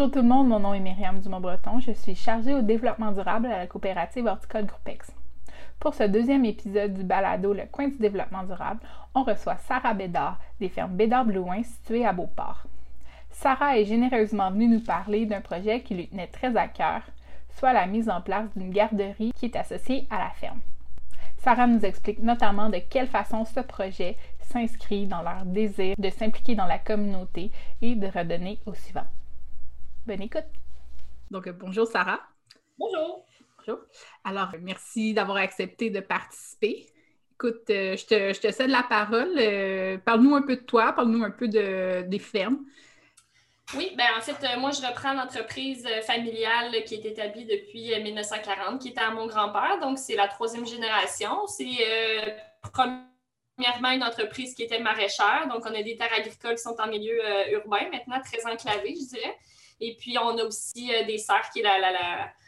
Bonjour tout le monde, mon nom est Myriam Dumont-Breton. Je suis chargée au développement durable à la coopérative horticole Groupex. Pour ce deuxième épisode du balado Le coin du développement durable, on reçoit Sarah Bédard des fermes Bédard-Blouin situées à Beauport. Sarah est généreusement venue nous parler d'un projet qui lui tenait très à cœur, soit la mise en place d'une garderie qui est associée à la ferme. Sarah nous explique notamment de quelle façon ce projet s'inscrit dans leur désir de s'impliquer dans la communauté et de redonner au suivant. Bonne écoute. Donc, euh, bonjour Sarah. Bonjour. Bonjour. Alors, merci d'avoir accepté de participer. Écoute, euh, je, te, je, te, cède la parole. Euh, parle-nous un peu de toi, parle-nous un peu de, des fermes. Oui, ben en fait, moi, je reprends l'entreprise familiale qui est établie depuis 1940, qui était à mon grand-père. Donc, c'est la troisième génération. C'est premièrement une entreprise qui était maraîchère. Donc, on a des terres agricoles qui sont en milieu urbain, maintenant très enclavées, je dirais. Et puis, on a aussi des serres qui est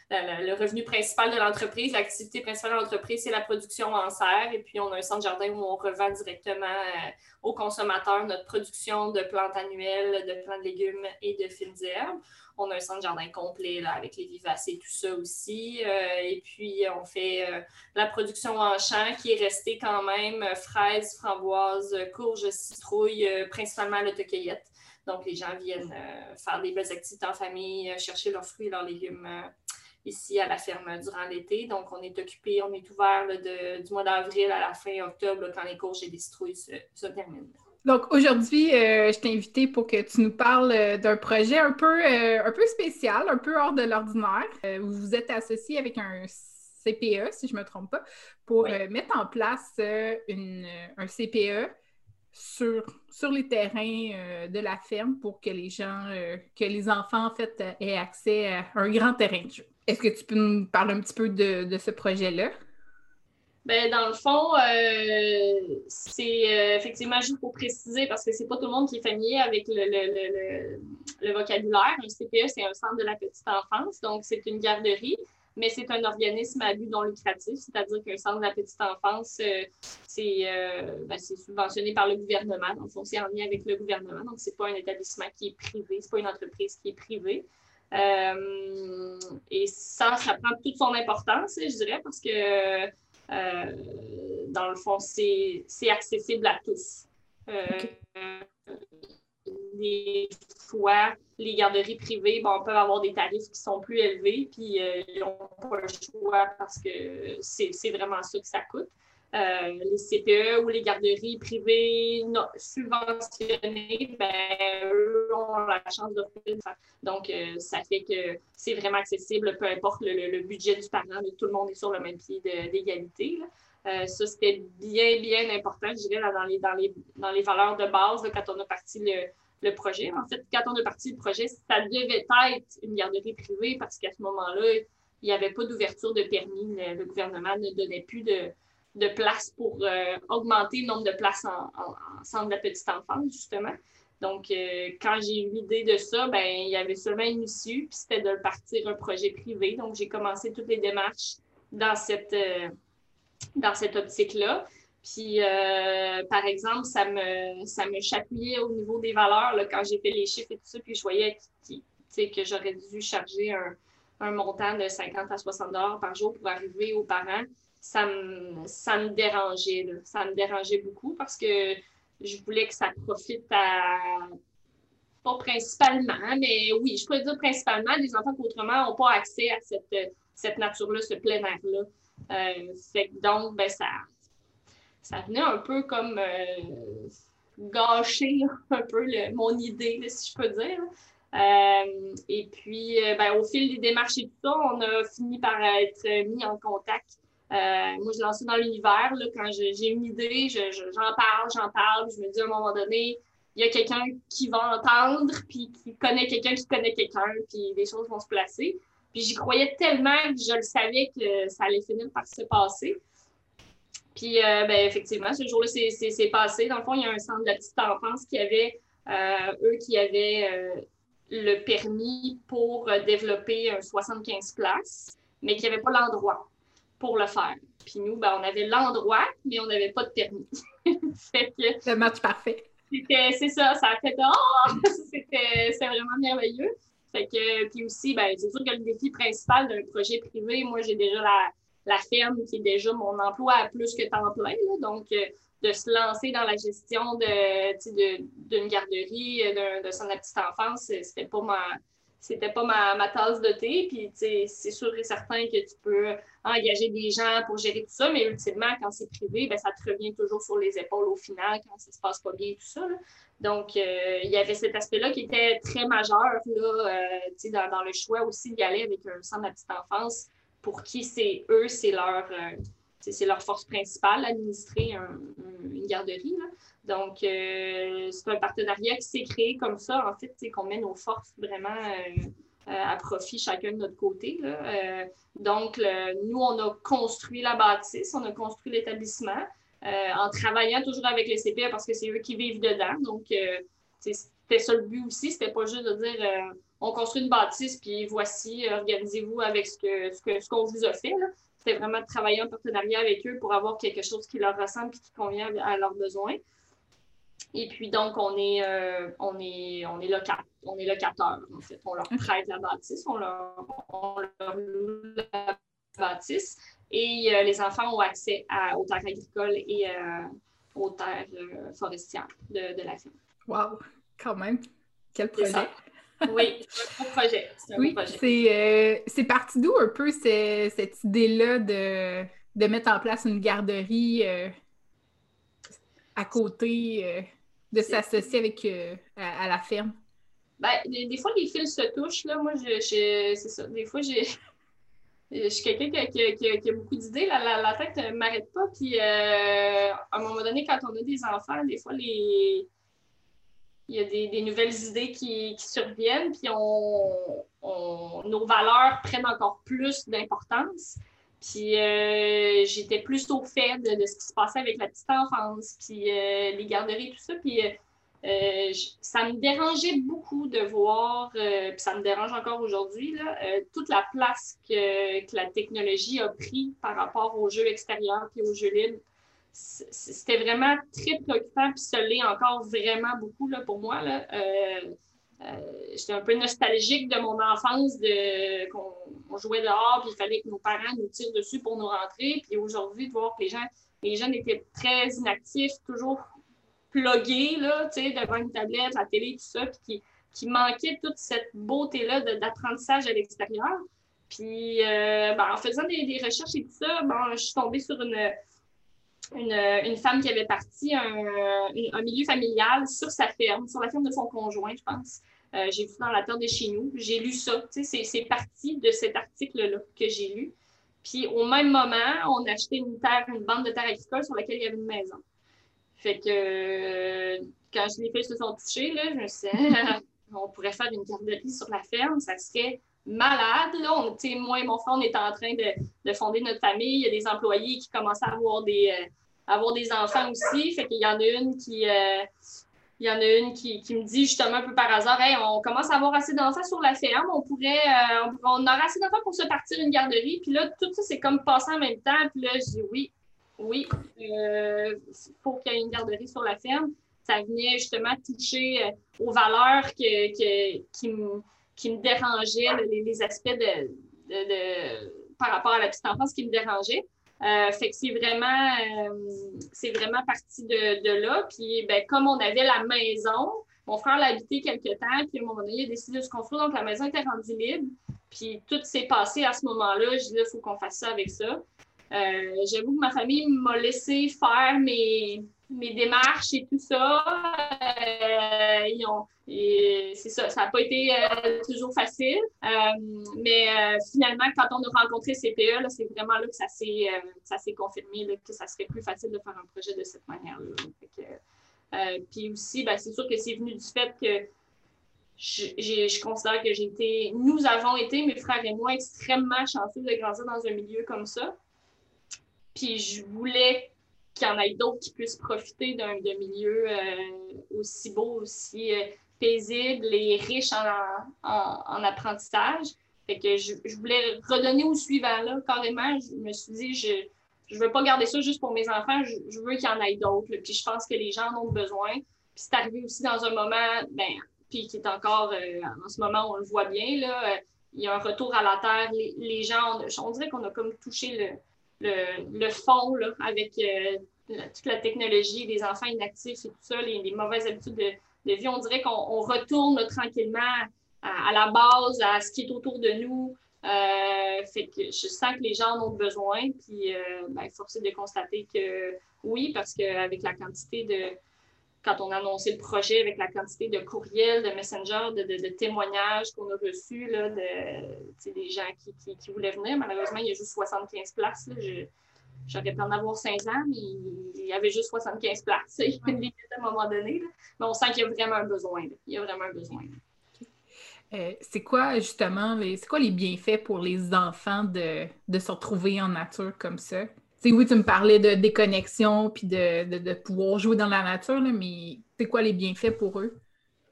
le revenu principal de l'entreprise, l'activité principale de l'entreprise, c'est la production en serre. Et puis, on a un centre jardin où on revend directement euh, aux consommateurs notre production de plantes annuelles, de plantes de légumes et de fines d'herbes. On a un centre jardin complet là, avec les vivaces et tout ça aussi. Euh, et puis, on fait euh, la production en champ qui est restée quand même fraises, framboises, courges, citrouilles, principalement l'autocueillette. Donc, les gens viennent faire des belles activités en famille, chercher leurs fruits et leurs légumes ici à la ferme durant l'été. Donc, on est occupé, on est ouvert du mois d'avril à la fin octobre quand les courges et les citrouilles se, terminent. Donc aujourd'hui, euh, je t'ai invité pour que tu nous parles euh, d'un projet un peu, euh, un peu spécial, un peu hors de l'ordinaire. vous vous êtes associé avec un CPE, si je ne me trompe pas, pour mettre en place une, un CPE sur, sur les terrains de la ferme pour que les gens, que les enfants, en fait, aient accès à un grand terrain de jeu. Est-ce que tu peux nous parler un petit peu de, ce projet-là? Ben, dans le fond, euh, c'est euh, effectivement juste pour préciser, parce que c'est pas tout le monde qui est familier avec le, vocabulaire. Un CPE, c'est un centre de la petite enfance, donc c'est une garderie, mais c'est un organisme à but non lucratif, c'est-à-dire qu'un centre de la petite enfance, euh, ben, c'est subventionné par le gouvernement, donc c'est en lien avec le gouvernement, donc c'est pas un établissement qui est privé, c'est pas une entreprise qui est privée. Euh, et ça, ça prend toute son importance, je dirais, parce que euh, dans le fond, c'est accessible à tous. Euh, des fois, les garderies privées bon, peuvent avoir des tarifs qui sont plus élevés, puis ils n'ont pas le choix parce que c'est vraiment ça que ça coûte. Euh, les CPE ou les garderies privées subventionnées, ben, eux ont la chance d'offrir Donc, euh, ça fait que c'est vraiment accessible, peu importe le, budget du parent, tout le monde est sur le même pied d'égalité. Euh, ça, c'était bien, bien important, je dirais, dans, les, dans, les, dans les valeurs de base quand on a parti le, le projet. En fait, quand on a parti le projet, ça devait être une garderie privée parce qu'à ce moment-là, il n'y avait pas d'ouverture de permis. le, gouvernement ne donnait plus de, de place pour euh, augmenter le nombre de places en, centre de la petite enfance, justement. Donc, euh, quand j'ai eu l'idée de ça, ben, il y avait seulement une issue, puis c'était de partir un projet privé. Donc, j'ai commencé toutes les démarches dans cette, euh, dans cette optique-là. Puis, par exemple, ça me, ça me chapouillait au niveau des valeurs là, quand j'ai fait les chiffres et tout ça, puis je voyais que j'aurais dû charger un, un, montant de 50 à 60 dollars par jour pour arriver aux parents ça me, ça me dérangeait. Ça me dérangeait beaucoup parce que je voulais que ça profite à. Pas principalement, mais oui, je pourrais dire principalement des enfants qui autrement n'ont pas accès à cette, cette nature-là, ce plein air-là. Euh, donc, ben, ça, ça venait un peu comme euh, gâcher un peu mon idée, si je peux dire. Euh, et puis, ben, au fil des démarches et tout ça, on a fini par être mis en contact moi, je ça dans l'univers. Quand j'ai une idée, j'en parle, j'en parle. Je me dis à un moment donné, il y a quelqu'un qui va entendre, puis qui connaît quelqu'un qui connaît quelqu'un, puis des choses vont se placer. Puis j'y croyais tellement que je le savais que ça allait finir par se passer. Puis, euh, ben, effectivement, ce jour-là, c'est passé. Dans le fond, il y a un centre de la petite enfance qui avait, euh, eux, qui avaient le permis pour développer un 75 places, mais qui n'avaient pas l'endroit pour le faire. Puis nous, ben, on avait l'endroit, mais on n'avait pas de permis. fait que, le match parfait. C'est ça, ça a fait oh! c'était vraiment merveilleux. Fait que, puis aussi, ben, c'est sûr que le défi principal d'un projet privé, moi, j'ai déjà la, la, ferme qui est déjà mon emploi à plus que temps plein. Là, donc, euh, de se lancer dans la gestion de, d'une garderie, d'un, de de petite enfance, c'était pas ma, c'était pas ma, ma, tasse de thé. Puis, c'est sûr et certain que tu peux engager des gens pour gérer tout ça, mais ultimement, quand c'est privé, ben, ça te revient toujours sur les épaules au final, quand ça se passe pas bien, tout ça. Donc, euh, il y avait cet aspect-là qui était très majeur là, euh, dans, dans, le choix aussi d'y aller avec un centre de la petite enfance pour qui c'est eux, c'est leur, euh, c'est leur force principale, administrer une garderie. Donc, c'est un partenariat qui s'est créé comme ça, en fait, qu'on met nos forces vraiment à profit chacun de notre côté. donc, nous, on a construit la bâtisse, on a construit l'établissement. Euh, en travaillant toujours avec les CPA parce que c'est eux qui vivent dedans. Donc, euh, c'était ça le but aussi. C'était pas juste de dire euh, on construit une bâtisse, puis voici, organisez-vous avec ce qu'on ce que, ce qu'on vous a fait. C'était vraiment de travailler en partenariat avec eux pour avoir quelque chose qui leur ressemble et qui convient à leurs besoins. Et puis, donc, on est, on est, on est, on est locateur, en fait. On leur prête la bâtisse, on leur, on leur loue la bâtisse. Et euh, les enfants ont accès aux terres agricoles et euh, aux terres euh, forestières de, de, la ferme. Wow! Quand même! Quel projet! Oui, c'est un beau projet. oui, c'est parti d'où un peu cette idée-là de, de, mettre en place une garderie à côté, de s'associer avec à, la ferme? Ben, des, fois, les fils se touchent. Là. Moi, je, c'est ça. Des fois, j'ai je suis quelqu'un qui, a beaucoup d'idées. La, la, tête ne m'arrête pas. Puis, euh, à un moment donné, quand on a des enfants, des fois, les... il y a des, nouvelles idées qui, surviennent. Puis, on, nos valeurs prennent encore plus d'importance. Puis, euh, j'étais plus au fait de, ce qui se passait avec la petite enfance, puis euh, les garderies, tout ça. Puis, euh, ça me dérangeait beaucoup de voir, puis ça me dérange encore aujourd'hui, toute la place que, que, la technologie a pris par rapport aux jeux extérieurs et aux jeux libres. C'était vraiment très préoccupant, puis ça l'est encore vraiment beaucoup là, pour moi. Là. J'étais un peu nostalgique de mon enfance, de, qu'on jouait dehors, puis il fallait que nos parents nous tirent dessus pour nous rentrer. Puis aujourd'hui, de voir que les gens, les jeunes étaient très inactifs, toujours plugué là, devant une tablette, la télé, tout ça, puis qui, qui manquait toute cette beauté-là d'apprentissage à l'extérieur. Puis euh, ben, en faisant des, recherches et tout ça, ben, je suis tombée sur une, une, femme qui avait parti un, un, milieu familial sur sa ferme, sur la ferme de son conjoint, je pense. Euh, j'ai vu dans la terre de chez nous. J'ai lu ça. C'est parti de cet article-là que j'ai lu. Puis au même moment, on a acheté une terre, une bande de terre agricole sur laquelle il y avait une maison. Fait que quand les filles se sont touchées, là, je suis dit, on pourrait faire une garderie sur la ferme, ça serait malade. Là, on, moi et mon frère, on est en train de, fonder notre famille. Il y a des employés qui commencent à avoir des, euh, avoir des enfants aussi. Fait qu'il y en a une qui. Euh, il y en a une qui, me dit justement un peu par hasard Hey, on commence à avoir assez d'enfants sur la ferme, on pourrait, euh, on, aurait assez d'enfants pour se partir une garderie. Puis là, tout ça, c'est comme passé en même temps. Puis là, je dis oui, oui, euh, pour qu'il y ait une garderie sur la ferme. Ça venait justement toucher euh, aux valeurs que, qui, me, qui, me, dérangeaient, les, aspects de, de, par rapport à la petite enfance qui me dérangeaient. Euh, fait que c'est vraiment, euh, c'est vraiment parti de, là. Puis, ben, comme on avait la maison, mon frère l'a habité quelques temps, puis à un moment donné, il a décidé de se construire, donc la maison était rendue libre. Puis tout s'est passé à ce moment-là. Je dis, il faut qu'on fasse ça avec ça. Euh, j'avoue que ma famille m'a laissé faire mes, mes démarches et tout ça. Euh, c'est ça, ça n'a pas été euh, toujours facile. mais finalement, quand on a rencontré CPE, c'est vraiment là que ça s'est confirmé que ça serait plus facile de faire un projet de cette manière-là. puis aussi, ben, c'est sûr que c'est venu du fait que je, je considère que j'ai été, nous avons été, mes frères et moi, extrêmement chanceux de grandir dans un milieu comme ça. Puis je voulais qu'il y en ait d'autres qui puissent profiter d'un milieu euh, aussi beau, aussi euh, paisible et riche en, apprentissage. Fait que je, voulais redonner au suivant, là, carrément. Je me suis dit, je ne veux pas garder ça juste pour mes enfants, je, je veux qu'il y en ait d'autres. Puis je pense que les gens en ont besoin. Puis c'est arrivé aussi dans un moment, ben, puis qui est encore, en ce moment, on le voit bien, là, il y a un retour à la terre. Les, gens, on, dirait qu'on a comme touché le, fond là, avec toute la technologie, des enfants inactifs et tout ça, les, mauvaises habitudes de, vie. On dirait qu'on retourne tranquillement à, la base, à ce qui est autour de nous. Euh, fait que je sens que les gens en ont besoin, puis euh, ben, force est de constater que oui, parce qu'avec la quantité de, quand on a annoncé le projet, avec la quantité de courriels, de messengers, de, témoignages qu'on a reçus, là, de, des gens qui, voulaient venir, malheureusement, il y a juste 75 places. J'aurais pu en avoir 5 ans, mais il y avait juste 75 places. Il a à un moment donné. Mais on sent qu'il y a vraiment un besoin. Il y a vraiment un besoin. Euh, c'est quoi justement, les, c'est quoi les bienfaits pour les enfants de, se retrouver en nature comme ça? Oui, tu me parlais de déconnexion puis de, pouvoir jouer dans la nature, mais c'est quoi les bienfaits pour eux?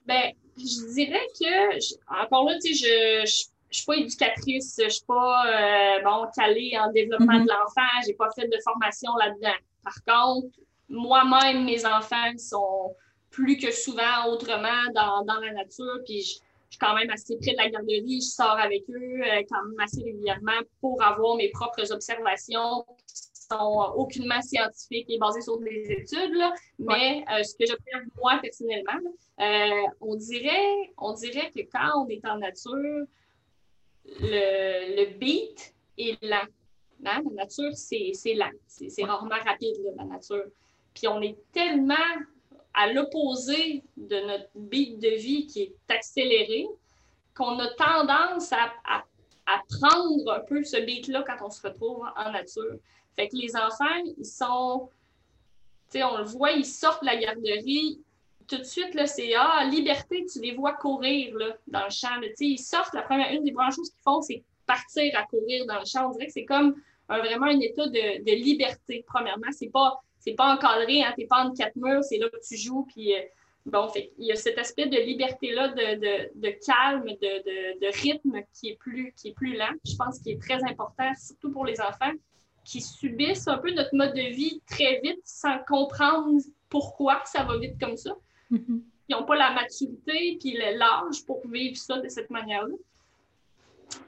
Ben, je dirais que, encore là, tu sais, je, je, suis pas éducatrice, je suis pas, euh, bon, calée en développement mm-hmm. de l'enfant, j'ai pas fait de formation là-dedans. Par contre, moi-même, mes enfants sont plus que souvent autrement dans, dans la nature, puis je, je suis quand même assez près de la garderie, je sors avec eux euh, quand même assez régulièrement pour avoir mes propres observations qui sont aucunement scientifiques et basées sur des études. Mais euh, ce que j'observe moi personnellement, euh, on, dirait, on dirait que quand on est en nature, le, beat est lent. Hein? La nature, c'est lent. C'est rarement rapide, la nature. Puis on est tellement à l'opposé de notre beat de vie qui est accéléré, qu'on a tendance à, prendre un peu ce beat-là quand on se retrouve en nature. Fait que les enfants, ils sont, tu sais, on le voit, ils sortent de la garderie, tout de suite, là, c'est Ah, liberté, tu les vois courir là, dans le champ. Sais, ils sortent, la première, une des premières choses qu'ils font, c'est partir à courir dans le champ. On dirait que c'est comme vraiment un état de, liberté, premièrement. C'est pas pas encadré, hein, t'es pas en quatre murs, c'est là que tu joues, puis euh, bon, fait, il y a cet aspect de liberté-là, de, calme, de, rythme qui est, plus, qui est plus lent, je pense qu'il est très important, surtout pour les enfants qui subissent un peu notre mode de vie très vite sans comprendre pourquoi ça va vite comme ça. Mm-hmm. Ils n'ont pas la maturité puis l'âge pour vivre ça de cette manière-là.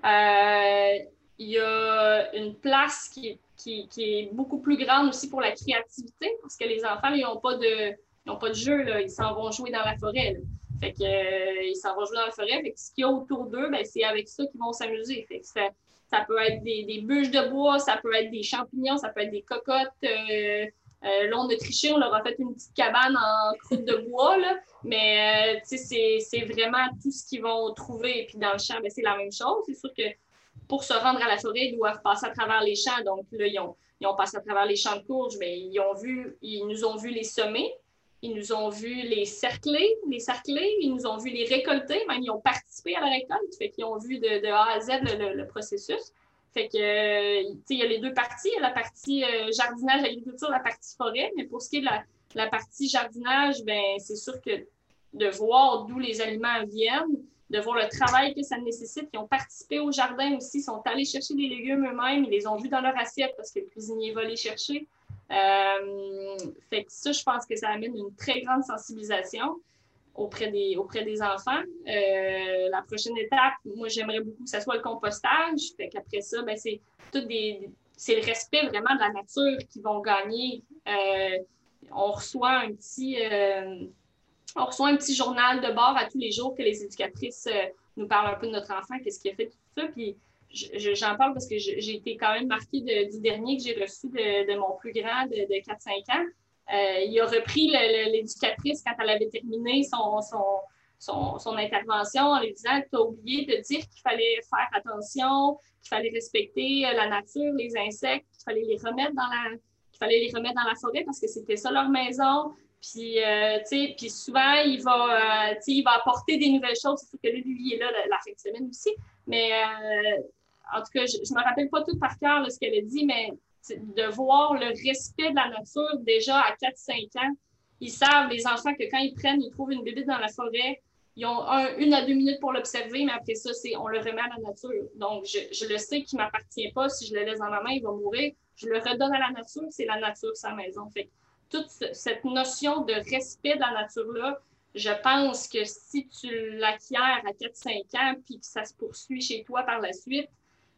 Euh, il y a une place qui est qui, est beaucoup plus grande aussi pour la créativité, parce que les enfants, ils n'ont pas de, pas de jeu, là. ils s'en vont jouer dans la forêt. Fait que, euh, ils s'en vont jouer dans la forêt. Fait que ce qu'il y a autour d'eux, ben, c'est avec ça qu'ils vont s'amuser. Fait que ça, ça, peut être des, des, bûches de bois, ça peut être des champignons, ça peut être des cocottes. Euh, euh, là, on on leur a fait une petite cabane en croûte de bois, là. mais euh, c'est vraiment tout ce qu'ils vont trouver. Puis dans le champ, ben, c'est la même chose. C'est sûr que pour se rendre à la forêt, ils doivent passer à travers les champs. Donc là, ils ont, passé à travers les champs de courge, mais ils ont vu, ils nous ont vu les semer, ils nous ont vu les cercler, les cercler, ils nous ont vu les récolter, même ils ont participé à la récolte, fait qu'ils ont vu de, A à Z le, processus. Fait que, euh, il y a les deux parties, la partie euh, jardinage, agriculture, la partie forêt, mais pour ce qui est de la, partie jardinage, ben c'est sûr que de voir d'où les aliments viennent, de voir le travail que ça nécessite. Ils ont participé au jardin aussi, sont allés chercher des légumes eux-mêmes, ils les ont vus dans leur assiette parce que le cuisinier va les chercher. Euh, fait que ça, je pense que ça amène une très grande sensibilisation auprès des, auprès des enfants. Euh, la prochaine étape, moi, j'aimerais beaucoup que ce soit le compostage. Fait qu'après ça, ben, c'est tout des, c'est le respect vraiment de la nature qui vont gagner. Euh, on reçoit un petit, on reçoit un petit journal de bord à tous les jours que les éducatrices nous parlent un peu de notre enfant, qu'est-ce qu'il a fait, tout ça. Puis j'en parle parce que j'ai été quand même marquée du dernier que j'ai reçu de, mon plus grand de, 4-5 ans. Euh, il a repris l'éducatrice quand elle avait terminé son, son, intervention en lui disant Tu as oublié de dire qu'il fallait faire attention, qu'il fallait respecter euh, la nature, les insectes, qu'il fallait les remettre dans la qu'il fallait les remettre dans la forêt parce que c'était ça leur maison, puis, euh, puis souvent, il va, euh, il va apporter des nouvelles choses. C'est que lui, il est là la, fin de semaine aussi. Mais euh, en tout cas, je ne me rappelle pas tout par cœur ce qu'elle a dit, mais de voir le respect de la nature déjà à 4-5 ans. Ils savent, les enfants, que quand ils prennent, ils trouvent une bébé dans la forêt, ils ont une à deux minutes pour l'observer, mais après ça, c'est on le remet à la nature. Donc, je, le sais qu'il ne m'appartient pas. Si je le laisse dans ma main, il va mourir. Je le redonne à la nature. C'est la nature, sa maison. Fait toute cette notion de respect de la nature-là, je pense que si tu l'acquiers à 4-5 ans puis que ça se poursuit chez toi par la suite,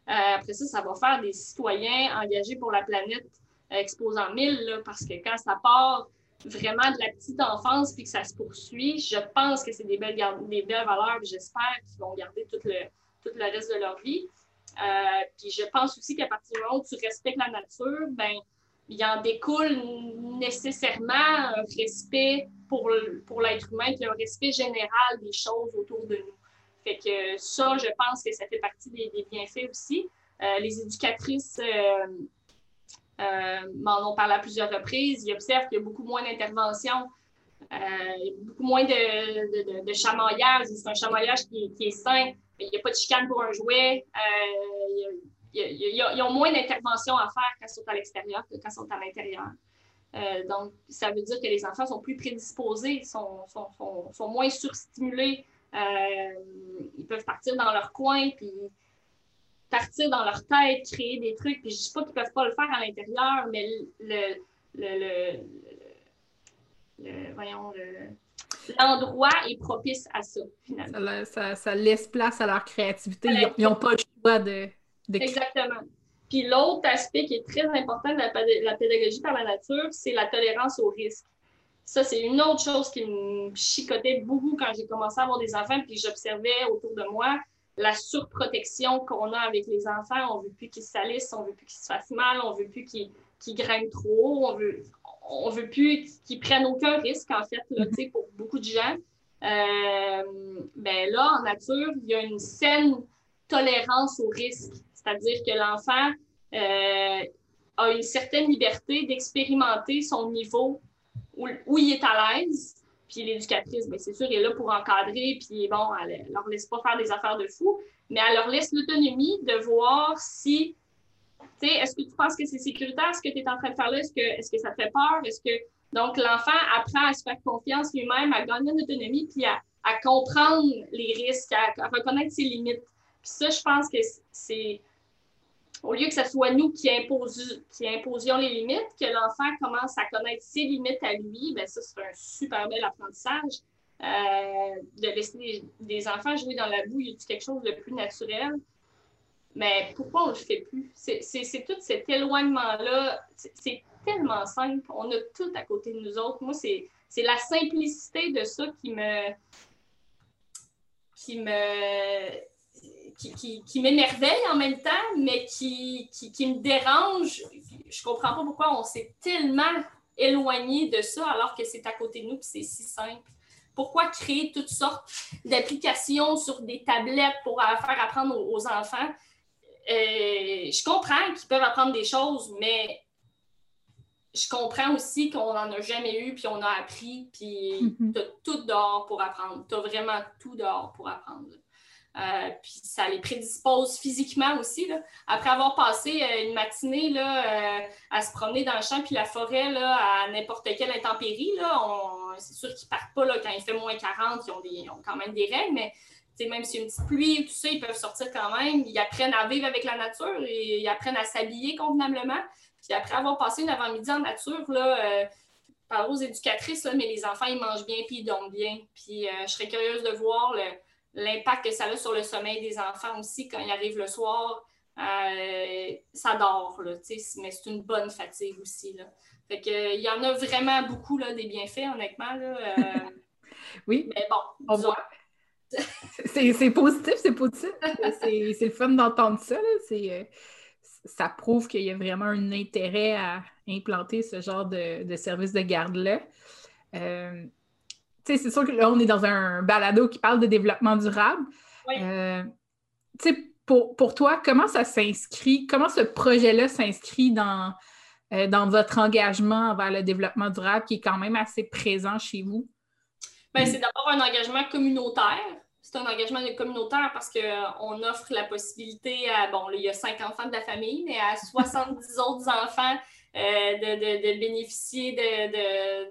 après ça, ça va faire des citoyens engagés pour la planète euh, exposant 1000 parce que quand ça part vraiment de la petite enfance puis que ça se poursuit, je pense que c'est des belles, des belles valeurs j'espère qu'ils vont garder tout le, tout le reste de leur vie. Euh, puis je pense aussi qu'à partir du moment où tu respectes la nature, ben il en découle nécessairement un respect pour, pour l'être humain, puis un respect général des choses autour de nous. Fait que ça, je pense que ça fait partie des, bienfaits aussi. Euh, les éducatrices euh, euh, m'en ont parlé à plusieurs reprises. Ils observent qu'il y a beaucoup moins d'interventions, beaucoup moins de, de, chamaillage. C'est un chamaillage qui, est sain. Il n'y a pas de chicane pour un jouet. ils ont moins d'interventions à faire quand ils sont à l'extérieur que quand ils sont à l'intérieur. donc, ça veut dire que les enfants sont plus prédisposés, sont, sont, moins surstimulés ils peuvent partir dans leur coin, puis partir dans leur tête, créer des trucs. Puis je ne dis pas qu'ils ne peuvent pas le faire à l'intérieur, mais le, le, le, voyons, l'endroit est propice à ça, finalement. Ça, laisse place à leur créativité. Ils n'ont pas le choix de, de... Exactement. Puis l'autre aspect qui est très important de la pédagogie par la nature, c'est la tolérance au risque. Ça, c'est une autre chose qui me chicotait beaucoup quand j'ai commencé à avoir des enfants, puis j'observais autour de moi la surprotection qu'on a avec les enfants. On ne veut plus qu'ils salissent, on ne veut plus qu'ils se fassent mal, on ne veut plus qu'ils grimpent trop haut, on veut, on veut plus qu'ils prennent aucun risque, en fait, là, pour beaucoup de gens. Euh, ben là, en nature, il y a une saine tolérance au risque. C'est-à-dire que l'enfant euh, a une certaine liberté d'expérimenter son niveau où, il est à l'aise. Puis l'éducatrice, bien, c'est sûr, est là pour encadrer, puis bon, elle leur laisse pas faire des affaires de fou, mais elle leur laisse l'autonomie de voir si, tu sais, est-ce que tu penses que c'est sécuritaire, ce que tu es en train de faire là, est-ce que, est-ce que ça te fait peur, est-ce que, donc l'enfant apprend à se faire confiance lui-même, à gagner en autonomie, puis à comprendre les risques, à, reconnaître ses limites. Puis ça, je pense que c'est, au lieu que ce soit nous qui, imposions les limites, que l'enfant commence à connaître ses limites à lui, bien, ça, c'est un super bel apprentissage. Euh, de laisser des, enfants jouer dans la boue, il y a quelque chose de plus naturel? Mais pourquoi on ne le fait plus? C'est tout cet éloignement-là. C'est tellement simple. On a tout à côté de nous autres. Moi, c'est la simplicité de ça qui me. qui me qui, qui, m'émerveille en même temps, mais qui, qui, me dérange. Je comprends pas pourquoi on s'est tellement éloigné de ça alors que c'est à côté de nous et c'est si simple. Pourquoi créer toutes sortes d'applications sur des tablettes pour faire apprendre aux, enfants? Euh, je comprends qu'ils peuvent apprendre des choses, mais je comprends aussi qu'on n'en a jamais eu, puis on a appris, puis mm-hmm. tu as tout dehors pour apprendre. Tu as vraiment tout dehors pour apprendre. Euh, puis ça les prédispose physiquement aussi. Après avoir passé euh, une matinée là, euh, à se promener dans le champ puis la forêt là, à n'importe quelle intempérie, c'est sûr qu'ils ne partent pas là, quand il fait moins 40, ils ont, quand même des règles, mais même s'il y a une petite pluie ou tout ça, ils peuvent sortir quand même. Ils apprennent à vivre avec la nature et ils apprennent à s'habiller convenablement. Puis après avoir passé une avant-midi en nature, là, par aux éducatrices, mais les enfants, ils mangent bien puis ils dorment bien. Puis je serais curieuse de voir l'impact que ça a sur le sommeil des enfants aussi quand ils arrivent le soir. Euh, ça dort, là, mais c'est une bonne fatigue aussi. Là. Fait que, il y en a vraiment beaucoup là, des bienfaits, honnêtement. Là, euh. oui. Mais bon, on voit. c'est positif, c'est positif. c'est le fun d'entendre ça. Euh, ça prouve qu'il y a vraiment un intérêt à implanter ce genre de, de service de garde-là c'est sûr que là, on est dans un balado qui parle de développement durable. Euh, pour, pour toi, comment ça s'inscrit, comment ce projet-là s'inscrit dans, euh, dans votre engagement envers le développement durable qui est quand même assez présent chez vous? Bien, c'est d'abord un engagement communautaire. C'est un engagement communautaire parce qu'on offre la possibilité à, bon, il y a cinq enfants de la famille, mais à 70 autres enfants euh, de, bénéficier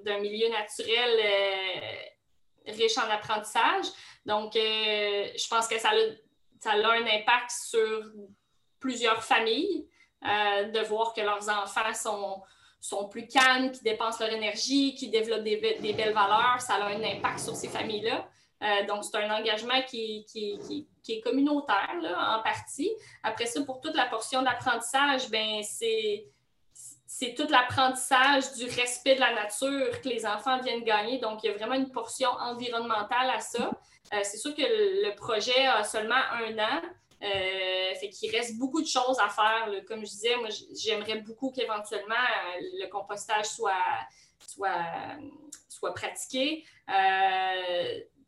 d'un milieu naturel euh, riche en apprentissage. Donc, euh, je pense que ça a, ça a un impact sur plusieurs familles de voir que leurs enfants sont, sont plus calmes, qui dépensent leur énergie, qui développent des, belles valeurs, ça a un impact sur ces familles-là. Donc, c'est un engagement qui, est communautaire, en partie. Après ça, pour toute la portion d'apprentissage, ben, c'est c'est tout l'apprentissage du respect de la nature que les enfants viennent gagner. Donc, il y a vraiment une portion environnementale à ça. Euh, c'est sûr que le projet a seulement un an. Euh, fait qu'il reste beaucoup de choses à faire. Comme je disais, moi, j'aimerais beaucoup qu'éventuellement euh, le compostage soit, pratiqué.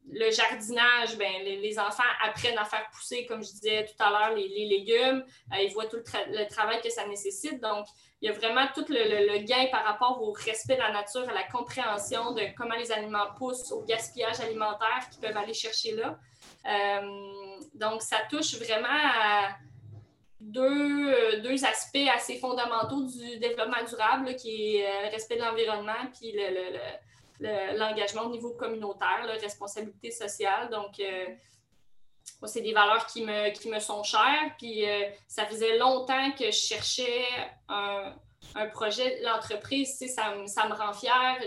Euh, le jardinage, ben, les, enfants apprennent à faire pousser, comme je disais tout à l'heure, les, légumes. ils voient tout le, travail que ça nécessite. Donc, il y a vraiment tout le, gain par rapport au respect de la nature, à la compréhension de comment les aliments poussent, au gaspillage alimentaire qu'ils peuvent aller chercher là. Euh, donc, ça touche vraiment à deux, aspects assez fondamentaux du développement durable, qui est euh, le respect de l'environnement puis l'engagement au niveau communautaire, la responsabilité sociale. Donc, euh, c'est des valeurs qui me, qui me sont chères. Puis ça faisait longtemps que je cherchais un, un projet. L'entreprise, ça, ça me rend fière.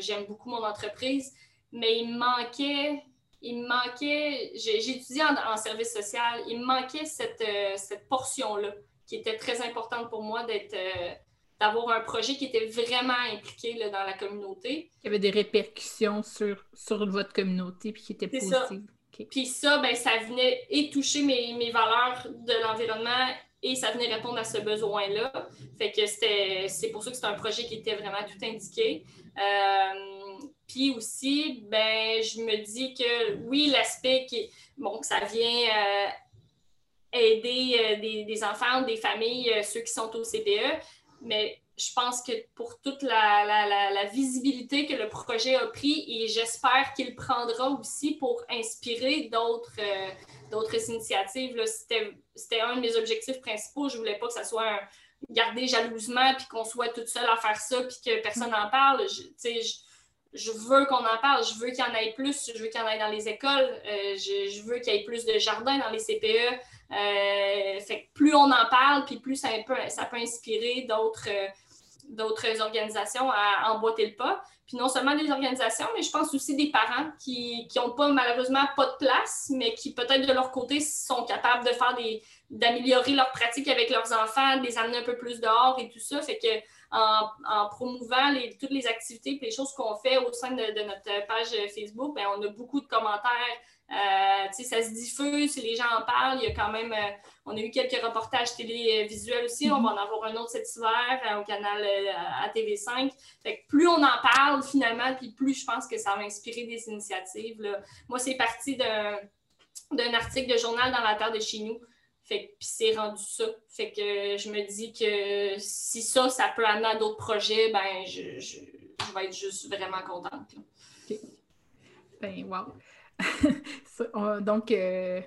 J'aime beaucoup mon entreprise. Mais il me manquait il manquait, j'ai étudié en, service social, il me manquait cette, euh, portion-là qui était très importante pour moi d'être euh, d'avoir un projet qui était vraiment impliqué dans la communauté. Y avait des répercussions sur, sur votre communauté puis qui étaient positives. Puis ça, ben, ça venait et toucher mes, valeurs de l'environnement et ça venait répondre à ce besoin-là. Fait que c'est pour ça que c'est un projet qui était vraiment tout indiqué. Euh, puis aussi, ben, je me dis que oui, l'aspect qui bon, que ça vient euh, aider euh, des, enfants, des familles, ceux qui sont au CPE, mais je pense que pour toute la, visibilité que le projet a pris, et j'espère qu'il prendra aussi pour inspirer d'autres d'autres initiatives. C'était un de mes objectifs principaux. Je voulais pas que ça soit un garder jalousement, puis qu'on soit toute seule à faire ça, puis que personne n'en parle. Je veux qu'on en parle, je veux qu'il y en ait plus, je veux qu'il y en ait dans les écoles, euh, je, veux qu'il y ait plus de jardins dans les CPE. Euh, fait plus on en parle, puis plus ça peut, ça peut inspirer d'autres euh, d'autres organisations à emboîter le pas. Puis non seulement des organisations, mais je pense aussi des parents qui n'ont pas malheureusement pas de place, mais qui peut-être de leur côté sont capables de faire des d'améliorer leur pratique avec leurs enfants, de les amener un peu plus dehors et tout ça. Que en, promouvant toutes les activités et les choses qu'on fait au sein de, notre page Facebook, bien, on a beaucoup de commentaires. Euh, ça se diffuse, les gens en parlent. Il y a quand même, euh, on a eu quelques reportages télévisuels aussi. On va en avoir un autre cet hiver euh, au canal à TV5. Fait plus on en parle finalement, plus je pense que ça va inspirer des initiatives. Moi, c'est parti d'un article de journal dans la terre de chez nous. Fait puis c'est rendu ça. Fait que je me dis que si ça, ça peut amener à d'autres projets, ben je, je, vais être juste vraiment contente. Ben wow. Donc euh,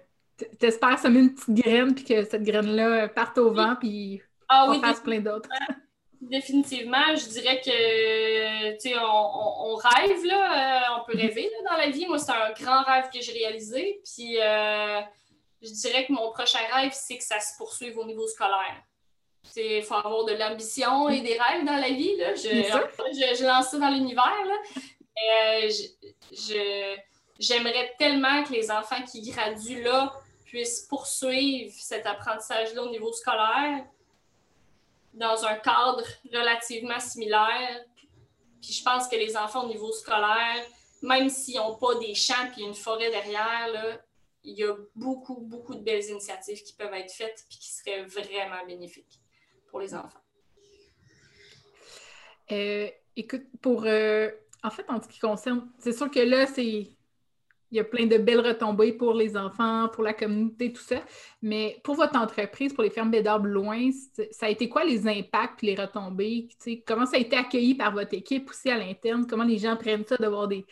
t'espères semer une petite graine puis que cette graine-là parte au vent puis ah, oui, fasse plein d'autres. Définitivement, je dirais que tu sais, on, rêve là, euh, on peut mhm. rêver dans la vie. Moi, c'est un grand rêve que j'ai réalisé. Puis euh, je dirais que mon prochain rêve, c'est que ça se poursuive au niveau scolaire. Il faut avoir de l'ambition et des rêves dans la vie. Là. Je, je, lance ça dans l'univers. Euh, j'aimerais tellement que les enfants qui graduent là puissent poursuivre cet apprentissage-là au niveau scolaire dans un cadre relativement similaire. Puis je pense que les enfants au niveau scolaire, même s'ils n'ont pas des champs et une forêt derrière, là, il y a beaucoup, beaucoup de belles initiatives qui peuvent être faites et qui seraient vraiment bénéfiques pour les enfants. Euh, écoute, pour euh, en fait, en ce qui concerne, c'est sûr que là, c'est il y a plein de belles retombées pour les enfants, pour la communauté, tout ça. Mais pour votre entreprise, pour les fermes Bédard loin, ça a été quoi les impacts, les retombées? comment ça a été accueilli par votre équipe aussi à l'interne? Comment les gens prennent ça d'avoir des,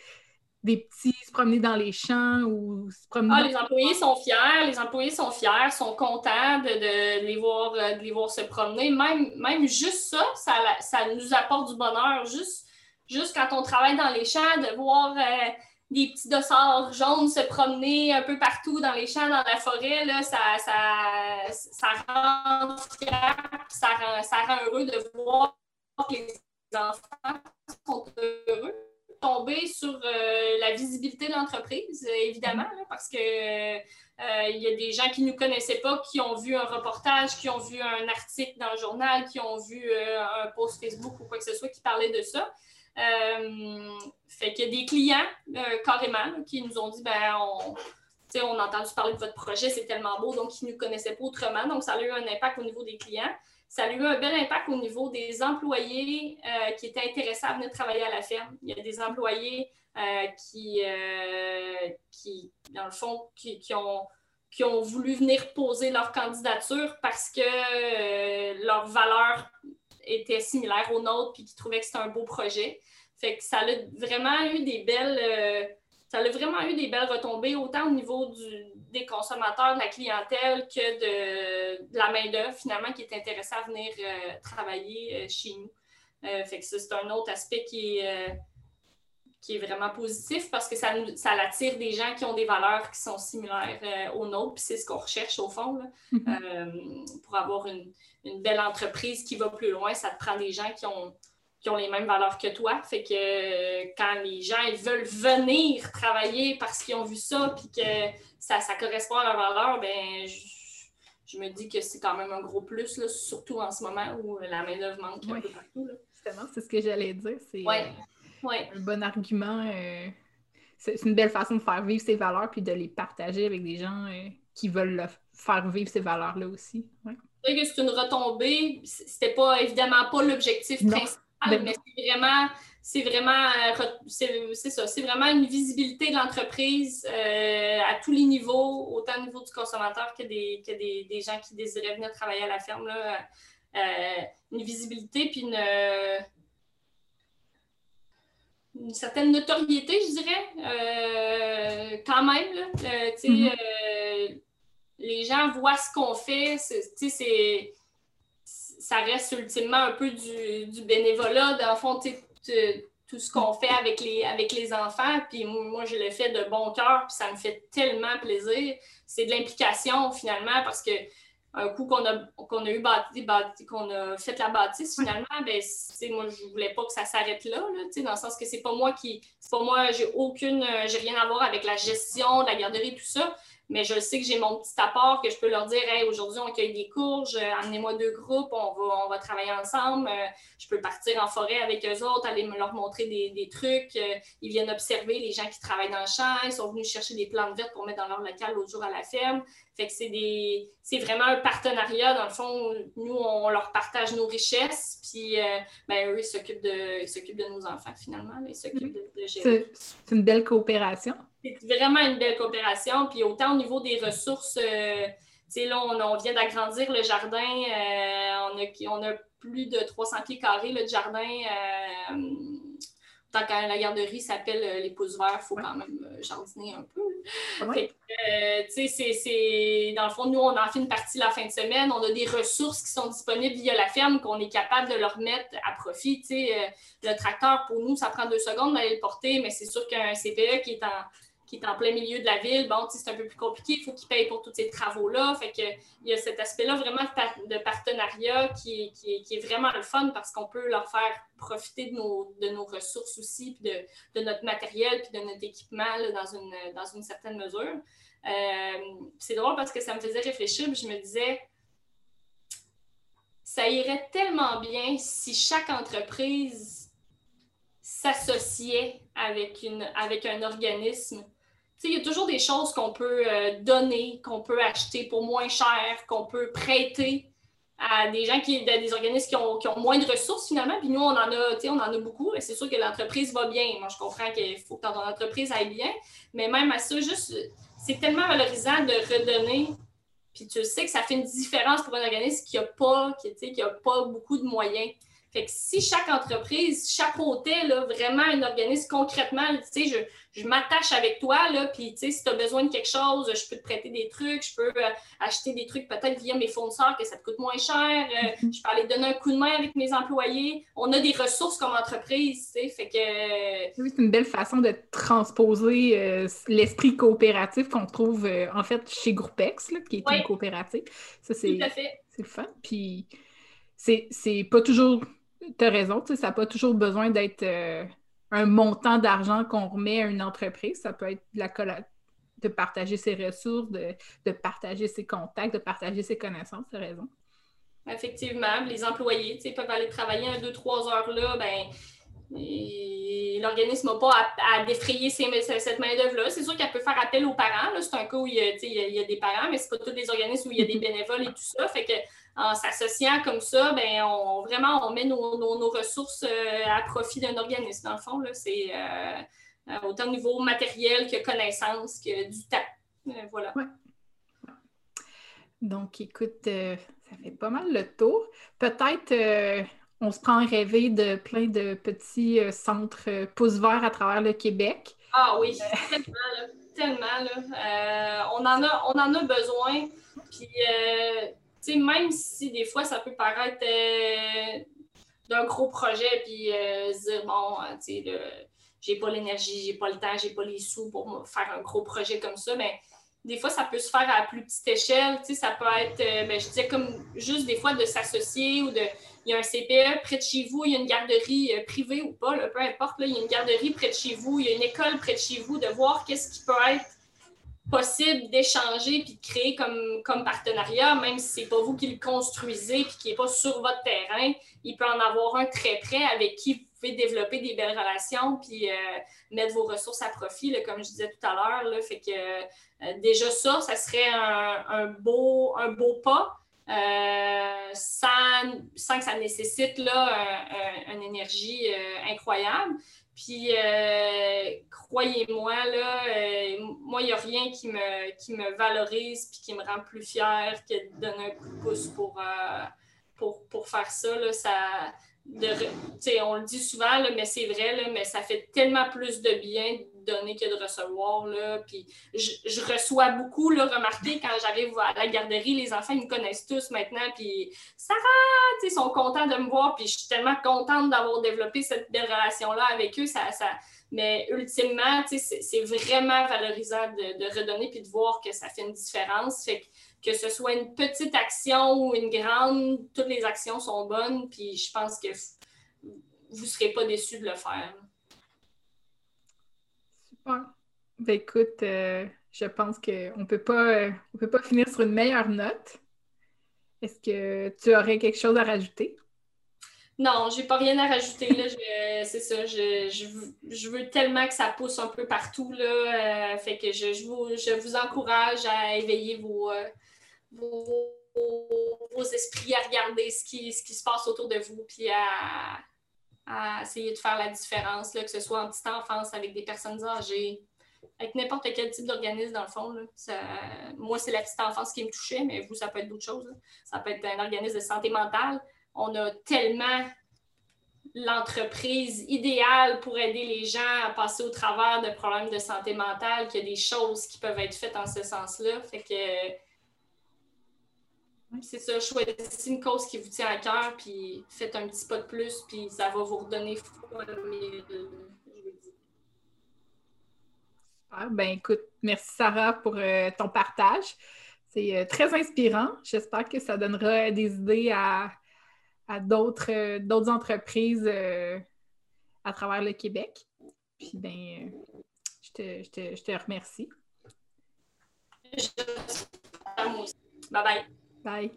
des petits se promener dans les champs ou se promener. Ah, les employés sont fiers, les employés sont fiers, sont contents de, les, voir, euh, de les voir se promener. Même, même juste ça, ça, nous apporte du bonheur. Juste, juste quand on travaille dans les champs, de voir euh, des petits dossards jaunes se promener un peu partout dans les champs, dans la forêt, là, ça, ça, ça rend fier, ça rend, ça rend heureux de voir que la visibilité de l'entreprise, évidemment, parce que il y a des gens qui ne nous connaissaient pas, qui ont vu un reportage, qui ont vu un article dans le journal, qui ont vu un post Facebook ou quoi que ce soit qui parlait de ça. fait qu'il y a des clients, carrément, qui nous ont dit ben, on, on a entendu parler de votre projet, c'est tellement beau, donc ils ne nous connaissaient pas autrement. Donc, ça a eu un impact au niveau des clients. Ça a eu un bel impact au niveau des employés euh, qui étaient intéressés à venir travailler à la ferme. Il y a des employés euh, qui, euh, qui, dans le fond, qui, ont, qui ont voulu venir poser leur candidature parce que leurs valeurs étaient similaires aux nôtres puis qui trouvaient que c'était un beau projet. Fait que ça a vraiment eu des belles ça a vraiment eu des belles retombées, autant au niveau des consommateurs, de la clientèle, que de, la main-d'œuvre, finalement, qui est intéressée à venir euh, travailler euh, chez nous. Euh, fait que c'est un autre aspect qui est, qui est vraiment positif parce que ça, ça attire des gens qui ont des valeurs qui sont similaires aux nôtres, puis c'est ce qu'on recherche au fond. Mm-hmm. pour avoir une, une belle entreprise qui va plus loin, ça te prend des gens qui ont qui ont les mêmes valeurs que toi. Fait que euh, quand les gens ils veulent venir travailler parce qu'ils ont vu ça puis que ça, ça correspond à leurs valeurs, ben je, me dis que c'est quand même un gros plus, surtout en ce moment où la main-d'œuvre manque un peu partout. Justement, c'est ce que j'allais dire. C'est ouais. un bon argument. Euh, c'est une belle façon de faire vivre ces valeurs puis de les partager avec des gens euh, qui veulent faire vivre ces valeurs-là aussi. Ouais. C'est une retombée. C'était pas évidemment pas l'objectif principal ah, mais c'est vraiment, c'est vraiment, euh, c'est ça, c'est vraiment une visibilité de l'entreprise euh, à tous les niveaux, autant au niveau du consommateur que des, que des, gens qui désiraient venir travailler à la ferme. Là, euh, une visibilité puis une, une certaine notoriété, je dirais, quand même. Là, mm-hmm. les gens voient ce qu'on fait. C'est ça reste ultimement un peu du, bénévolat, dans le fond, tout ce qu'on fait avec les, avec les enfants. Puis moi, je le fais de bon cœur, puis ça me fait tellement plaisir. C'est de l'implication finalement, parce que un coup qu'on a, qu'on a eu bâti, qu'on a fait la bâtisse, finalement, ben, moi, je voulais pas que ça s'arrête là, là dans le sens que c'est pas moi qui, c'est pas moi, j'ai aucune, j'ai rien à voir avec la gestion de la garderie, tout ça mais je sais que j'ai mon petit apport que je peux leur dire hey, aujourd'hui, on cueille des courges, euh, amenez-moi deux groupes, on va, on va travailler ensemble. Euh, je peux partir en forêt avec eux autres, aller me leur montrer des, trucs. Euh, ils viennent observer les gens qui travaillent dans le champ, ils sont venus chercher des plantes vertes pour mettre dans leur local l'autre jour à la ferme. Fait que c'est des c'est vraiment un partenariat. Dans le fond, nous, on leur partage nos richesses, puis ben, eux, ils s'occupent de, de nos enfants finalement. Ils s'occupent de, de gérer. C'est une belle coopération c'est vraiment une belle coopération. Puis autant au niveau des ressources, euh, tu sais, là, on, vient d'agrandir le jardin. Euh, on, a, on, a, plus de 300 pieds carrés, le jardin. Euh, tant que la garderie s'appelle les pouces verts, il faut quand même jardiner un peu. tu sais, c'est, dans le fond, nous, on en fait une partie la fin de semaine. On a des ressources qui sont disponibles via la ferme qu'on est capable de leur mettre à profit. Tu sais, le tracteur, pour nous, ça prend deux secondes d'aller le porter, mais c'est sûr qu'un CPE qui est en qui est en plein milieu de la ville, bon, c'est un peu plus compliqué, il faut qu'il paye pour tous ces travaux-là. Fait que il y a cet aspect-là vraiment de partenariat qui est, vraiment le fun parce qu'on peut leur faire profiter de nos, de nos ressources aussi, puis de, de, notre matériel, puis de notre équipement dans, une, dans une certaine mesure. Euh, c'est drôle parce que ça me faisait réfléchir, puis je me disais, ça irait tellement bien si chaque entreprise s'associait avec, avec un organisme il y a toujours des choses qu'on peut euh, donner, qu'on peut acheter pour moins cher, qu'on peut prêter à des gens qui, des organismes qui ont, qui ont, moins de ressources finalement. Puis nous, on en a, on en a beaucoup. Et c'est sûr que l'entreprise va bien. Moi, je comprends qu'il faut que ton entreprise aille bien. Mais même à ça, juste, c'est tellement valorisant de redonner. Puis tu sais que ça fait une différence pour un organisme qui n'a pas, qui, qui pas beaucoup de moyens. Fait que si chaque entreprise chapeautait là, vraiment un organisme concrètement, tu sais, je, je m'attache avec toi, là, puis tu sais, si tu as besoin de quelque chose, je peux te prêter des trucs, je peux euh, acheter des trucs peut-être via mes fournisseurs que ça te coûte moins cher, euh, mhm. je peux aller donner un coup de main avec mes employés. On a des ressources comme entreprise, tu sais, fait que... Oui, c'est une belle façon de transposer euh, l'esprit coopératif qu'on trouve en fait chez Groupex, là, qui est une coopérative. Ça, c'est... C'est le fun, puis c'est pas toujours tu as raison, ça n'a pas toujours besoin d'être euh, un montant d'argent qu'on remet à une entreprise. Ça peut être la de partager ses ressources, de, partager ses contacts, de partager ses connaissances, c'est raison. Effectivement, les employés peuvent aller travailler un, deux, trois heures là, ben, l'organisme n'a pas à, défrayer cette main-d'œuvre-là. C'est sûr qu'elle peut faire appel aux parents. C'est un cas où il y, a, des parents, mais ce n'est pas tous les organismes où il y a des mm-hmm. bénévoles et tout ça. Fait que en s'associant comme ça, ben, on, vraiment, on met nos, ressources euh, à profit d'un organisme. Dans le fond, c'est euh, euh, autant au niveau matériel que connaissance, que du temps. voilà. Donc, écoute, ça fait pas mal le tour. Peut-être on se prend un rêver de plein de petits centres pouces verts à travers le Québec. Ah oui, tellement, là, tellement. on, en a, on en a besoin. Puis, même si des fois ça peut paraître euh, d'un gros projet, puis euh, dire, bon, euh, tu sais, j'ai pas l'énergie, j'ai pas le temps, j'ai pas les sous pour faire un gros projet comme ça, mais des fois, ça peut se faire à plus petite échelle. Ça peut être, ben, je disais, comme juste des fois de s'associer ou de. Il y a un CPE près de chez vous, il y a une garderie privée ou pas, peu importe, il y a une garderie près de chez vous, il y a une école près de chez vous, de voir qu'est-ce qui peut être possible d'échanger puis de créer comme, comme partenariat, même si ce n'est pas vous qui le construisez puis qui n'est pas sur votre terrain, il peut en avoir un très près avec qui vous pouvez développer des belles relations puis euh, mettre vos ressources à profit, comme je disais tout à l'heure. Fait que euh, déjà ça, ça serait un, beau, un beau pas. Euh, sans, sans, que ça nécessite là, une énergie incroyable. Puis, euh, croyez-moi, là, euh, moi, il n'y a rien qui me, qui me valorise puis qui me rend plus fière que de donner un coup de pouce pour, euh, pour, pour, faire ça. Là, ça de, on le dit souvent, là, mais c'est vrai, là, mais ça fait tellement plus de bien donner que de recevoir. Là. Puis je, reçois beaucoup, là, remarquez, quand j'arrive à la garderie, les enfants ils me connaissent tous maintenant. Puis Sarah, ils sont contents de me voir. Puis je suis tellement contente d'avoir développé cette belle relation-là avec eux. Ça, ça... Mais ultimement, c'est vraiment valorisant de, redonner puis de voir que ça fait une différence. Fait que, que ce soit une petite action ou une grande, toutes les actions sont bonnes. Puis je pense que vous ne serez pas déçus de le faire. Ben écoute, euh, je pense qu'on peut pas euh, peut pas finir sur une meilleure note. Est-ce que tu aurais quelque chose à rajouter? Non, j'ai pas rien à rajouter. C'est ça. Je, veux, tellement que ça pousse un peu partout. Là, euh, fait que je, vous, encourage à éveiller vos, vos, esprits, à regarder ce qui, ce qui se passe autour de vous, puis à, à essayer de faire la différence, là, que ce soit en petite enfance avec des personnes âgées, avec n'importe quel type d'organisme, dans le fond. moi, c'est la petite enfance qui me touchait, mais vous, ça peut être d'autres choses. Ça peut être un organisme de santé mentale. On a tellement l'entreprise idéale pour aider les gens à passer au travers de problèmes de santé mentale qu'il y a des choses qui peuvent être faites en ce sens-là. Fait que c'est ça, choisissez une cause qui vous tient à cœur, puis faites un petit pas de plus, puis ça va vous redonner mille, Super. Ben écoute, merci Sarah pour euh, ton partage. C'est euh, très inspirant. J'espère que ça donnera des idées à, d'autres, euh, entreprises à travers le Québec. Puis ben, je te, je te, je te remercie. Bye bye. Bye.